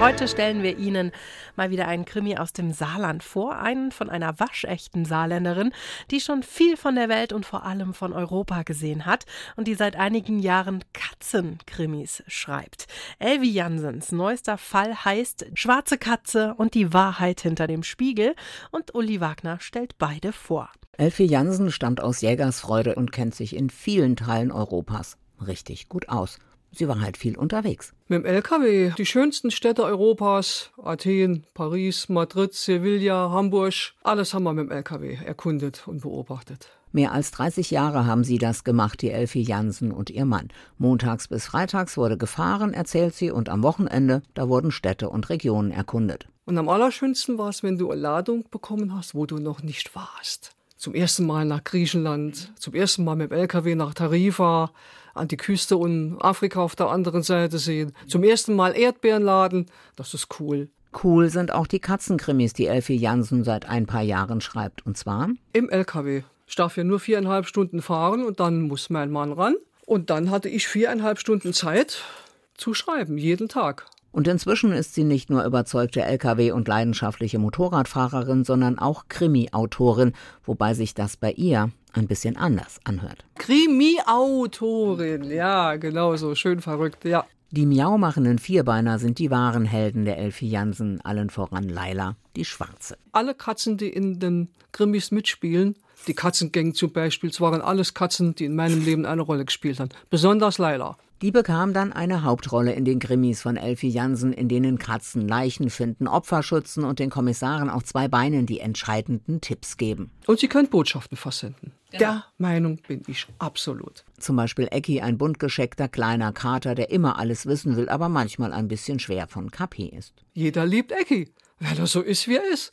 Heute stellen wir Ihnen mal wieder einen Krimi aus dem Saarland vor, einen von einer waschechten Saarländerin, die schon viel von der Welt und vor allem von Europa gesehen hat und die seit einigen Jahren Katzenkrimis schreibt. Elvi Jansens neuester Fall heißt Schwarze Katze und die Wahrheit hinter dem Spiegel und Uli Wagner stellt beide vor. Elfie Jansen stammt aus Jägersfreude und kennt sich in vielen Teilen Europas richtig gut aus. Sie war halt viel unterwegs. Mit dem LKW die schönsten Städte Europas, Athen, Paris, Madrid, Sevilla, Hamburg, alles haben wir mit dem LKW erkundet und beobachtet. Mehr als 30 Jahre haben sie das gemacht, die Elfie Jansen und ihr Mann. Montags bis freitags wurde gefahren, erzählt sie, und am Wochenende, da wurden Städte und Regionen erkundet. Und am allerschönsten war es, wenn du eine Ladung bekommen hast, wo du noch nicht warst. Zum ersten Mal nach Griechenland, zum ersten Mal mit dem LKW nach Tarifa, an die Küste und Afrika auf der anderen Seite sehen. Zum ersten Mal Erdbeeren laden, das ist cool. Cool sind auch die Katzenkrimis, die Elfie Jansen seit ein paar Jahren schreibt. Und zwar? Im LKW. Ich darf ja nur viereinhalb Stunden fahren und dann muss mein Mann ran. Und dann hatte ich viereinhalb Stunden Zeit zu schreiben, jeden Tag. Und inzwischen ist sie nicht nur überzeugte Lkw- und leidenschaftliche Motorradfahrerin, sondern auch Krimi-Autorin, wobei sich das bei ihr ein bisschen anders anhört. Krimi-Autorin, ja, genau so, schön verrückt, ja. Die miaumachenden Vierbeiner sind die wahren Helden der Elfie Jansen, allen voran Laila, die Schwarze. Alle Katzen, die in den Krimis mitspielen, die Katzengang zum Beispiel, es waren alles Katzen, die in meinem Leben eine Rolle gespielt haben. Besonders Laila. Die bekam dann eine Hauptrolle in den Krimis von Elfie Jansen, in denen Katzen Leichen finden, Opfer schützen und den Kommissaren auf zwei Beinen die entscheidenden Tipps geben. Und sie können Botschaften versenden. Genau. Der Meinung bin ich absolut. Zum Beispiel Ecki, ein buntgescheckter kleiner Kater, der immer alles wissen will, aber manchmal ein bisschen schwer von KP ist. Jeder liebt Ecki, weil er so ist, wie er ist.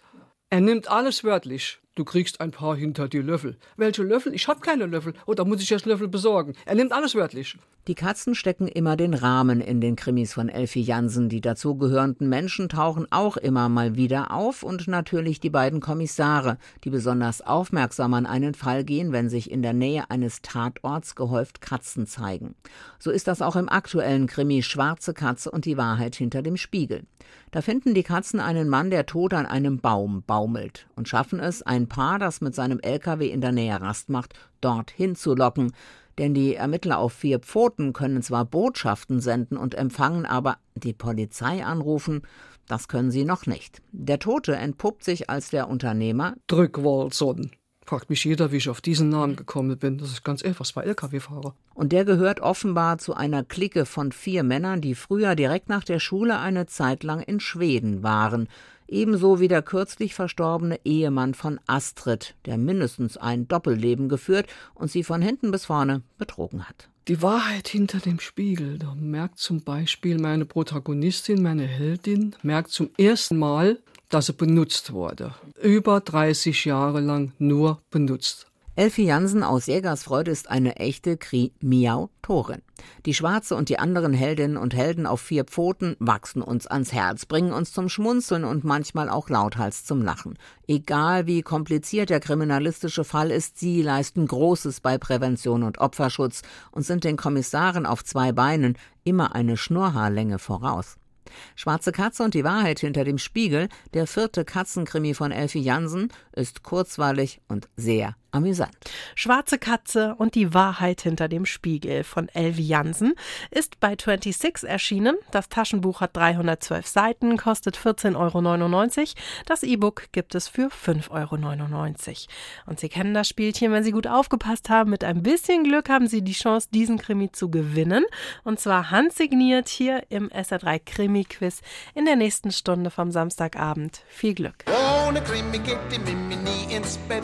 Er nimmt alles wörtlich. Du kriegst ein paar hinter die Löffel. Welche Löffel? Ich hab keine Löffel. Oder muss ich erst Löffel besorgen? Er nimmt alles wörtlich. Die Katzen stecken immer den Rahmen in den Krimis von Elfie Jansen. Die dazugehörenden Menschen tauchen auch immer mal wieder auf und natürlich die beiden Kommissare, die besonders aufmerksam an einen Fall gehen, wenn sich in der Nähe eines Tatorts gehäuft Katzen zeigen. So ist das auch im aktuellen Krimi Schwarze Katze und die Wahrheit hinter dem Spiegel. Da finden die Katzen einen Mann, der tot an einem Baum baumelt und schaffen es, ein ein Paar, das mit seinem LKW in der Nähe Rast macht, dorthin zu locken. Denn die Ermittler auf vier Pfoten können zwar Botschaften senden und empfangen, aber die Polizei anrufen, das können sie noch nicht. Der Tote entpuppt sich als der Unternehmer Drückwolson. Fragt mich jeder, wie ich auf diesen Namen gekommen bin. Das ist ganz einfach, es war LKW-Fahrer. Und der gehört offenbar zu einer Clique von vier Männern, die früher direkt nach der Schule eine Zeit lang in Schweden waren ebenso wie der kürzlich verstorbene Ehemann von Astrid, der mindestens ein Doppelleben geführt und sie von hinten bis vorne betrogen hat. Die Wahrheit hinter dem Spiegel. Da merkt zum Beispiel meine Protagonistin, meine Heldin, merkt zum ersten Mal, dass sie benutzt wurde. Über 30 Jahre lang nur benutzt. Elfie Jansen aus Jägersfreude ist eine echte Kri-Miau-Torin. Die Schwarze und die anderen Heldinnen und Helden auf vier Pfoten wachsen uns ans Herz, bringen uns zum Schmunzeln und manchmal auch lauthals zum Lachen. Egal wie kompliziert der kriminalistische Fall ist, sie leisten Großes bei Prävention und Opferschutz und sind den Kommissaren auf zwei Beinen immer eine Schnurrhaarlänge voraus. Schwarze Katze und die Wahrheit hinter dem Spiegel, der vierte Katzenkrimi von Elfie Jansen, ist kurzweilig und sehr amüsant. Schwarze Katze und die Wahrheit hinter dem Spiegel von Elvi Jansen ist bei 26 erschienen. Das Taschenbuch hat 312 Seiten, kostet 14,99 Euro. Das E-Book gibt es für 5,99 Euro. Und Sie kennen das Spielchen, wenn Sie gut aufgepasst haben. Mit ein bisschen Glück haben Sie die Chance, diesen Krimi zu gewinnen. Und zwar handsigniert hier im SR3 Krimi-Quiz in der nächsten Stunde vom Samstagabend. Viel Glück. Ohne Krimi geht die Mimi nie ins Bett.